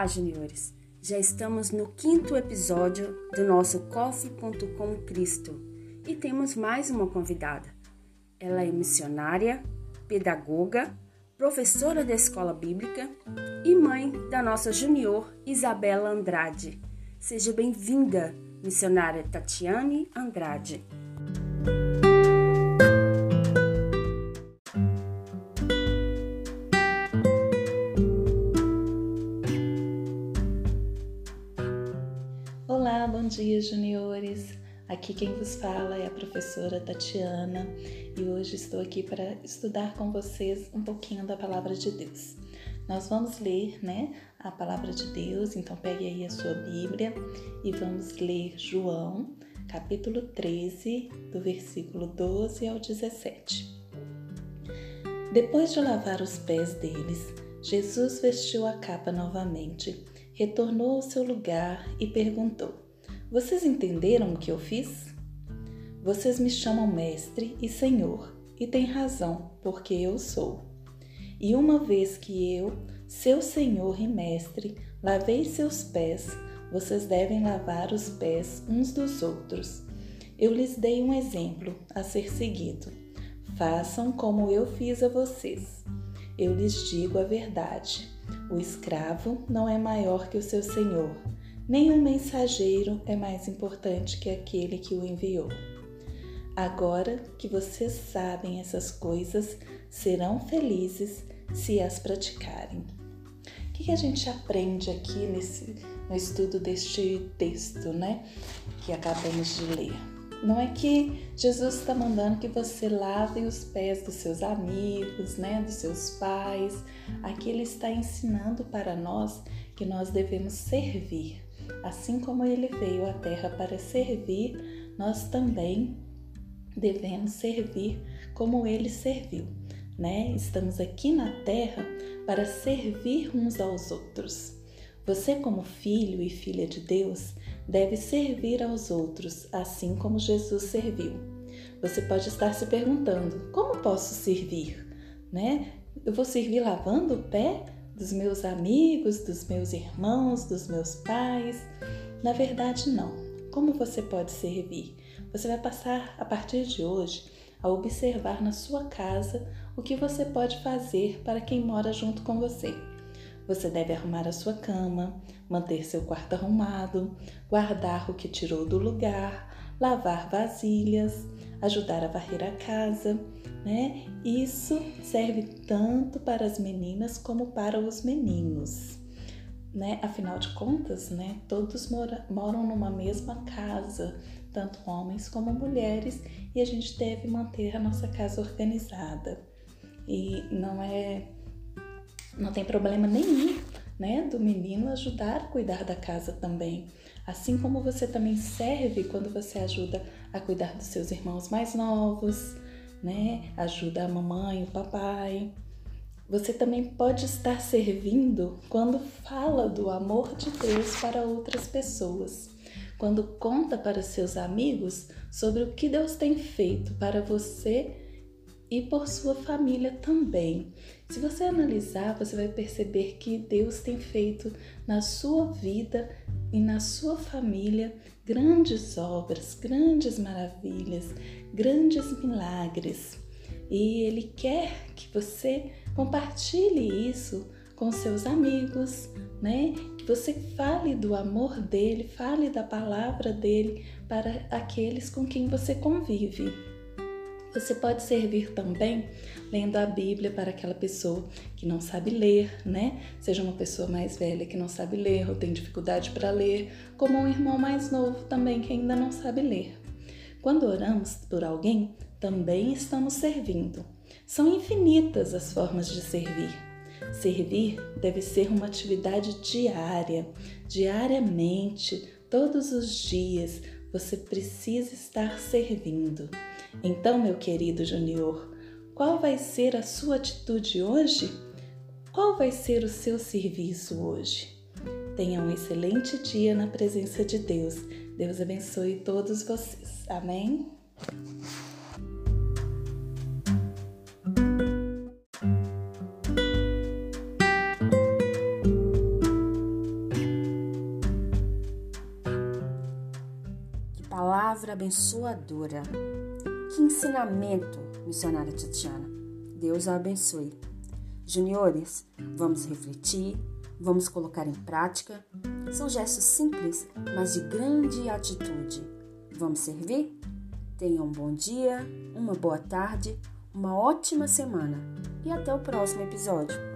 Olá, juniores! Já estamos no quinto episódio do nosso Coffee.com Cristo e temos mais uma convidada. Ela é missionária, pedagoga, professora da escola bíblica e mãe da nossa junior Isabela Andrade. Seja bem-vinda, missionária Tatiane Andrade. Juniores! Aqui quem vos fala é a professora Tatiana e hoje estou aqui para estudar com vocês um pouquinho da palavra de Deus. Nós vamos ler, né, a palavra de Deus, então pegue aí a sua Bíblia e vamos ler João, capítulo 13, do versículo 12 ao 17. Depois de lavar os pés deles, Jesus vestiu a capa novamente, retornou ao seu lugar e perguntou: vocês entenderam o que eu fiz? Vocês me chamam mestre e senhor, e têm razão, porque eu sou. E uma vez que eu, seu senhor e mestre, lavei seus pés, vocês devem lavar os pés uns dos outros. Eu lhes dei um exemplo a ser seguido. Façam como eu fiz a vocês. Eu lhes digo a verdade: o escravo não é maior que o seu senhor Nenhum mensageiro é mais importante que aquele que o enviou. Agora que vocês sabem essas coisas, serão felizes se as praticarem. O que a gente aprende aqui nesse, no estudo deste texto, né? Que acabamos de ler. Não é que Jesus está mandando que você lave os pés dos seus amigos, né, dos seus pais. Aqui ele está ensinando para nós que nós devemos servir. Assim como ele veio à terra para servir, nós também devemos servir como ele serviu, né? Estamos aqui na terra para servir uns aos outros. Você, como filho e filha de Deus, deve servir aos outros, assim como Jesus serviu. Você pode estar se perguntando: como posso servir? Né? Eu vou servir lavando o pé? Dos meus amigos, dos meus irmãos, dos meus pais. Na verdade, não. Como você pode servir? Você vai passar a partir de hoje a observar na sua casa o que você pode fazer para quem mora junto com você. Você deve arrumar a sua cama, manter seu quarto arrumado, guardar o que tirou do lugar, lavar vasilhas, ajudar a varrer a casa, né? Isso serve tanto para as meninas como para os meninos, né? Afinal de contas, né? Todos mora, moram numa mesma casa, tanto homens como mulheres, e a gente deve manter a nossa casa organizada. E não é não tem problema nenhum, né, do menino ajudar a cuidar da casa também. Assim como você também serve quando você ajuda a cuidar dos seus irmãos mais novos, né? Ajuda a mamãe, o papai. Você também pode estar servindo quando fala do amor de Deus para outras pessoas, quando conta para seus amigos sobre o que Deus tem feito para você e por sua família também. Se você analisar, você vai perceber que Deus tem feito na sua vida e na sua família grandes obras, grandes maravilhas, grandes milagres. E Ele quer que você compartilhe isso com seus amigos, né? Que você fale do amor dele, fale da palavra dele para aqueles com quem você convive. Você pode servir também lendo a Bíblia para aquela pessoa que não sabe ler, né? Seja uma pessoa mais velha que não sabe ler ou tem dificuldade para ler, como um irmão mais novo também que ainda não sabe ler. Quando oramos por alguém, também estamos servindo. São infinitas as formas de servir. Servir deve ser uma atividade diária, diariamente, todos os dias, você precisa estar servindo. Então, meu querido Junior, qual vai ser a sua atitude hoje? Qual vai ser o seu serviço hoje? Tenha um excelente dia na presença de Deus. Deus abençoe todos vocês. Amém? Que palavra abençoadora! Que ensinamento, missionária Tatiana. Deus a abençoe. Juniores, vamos refletir, vamos colocar em prática. São gestos simples, mas de grande atitude. Vamos servir? Tenha um bom dia, uma boa tarde, uma ótima semana e até o próximo episódio.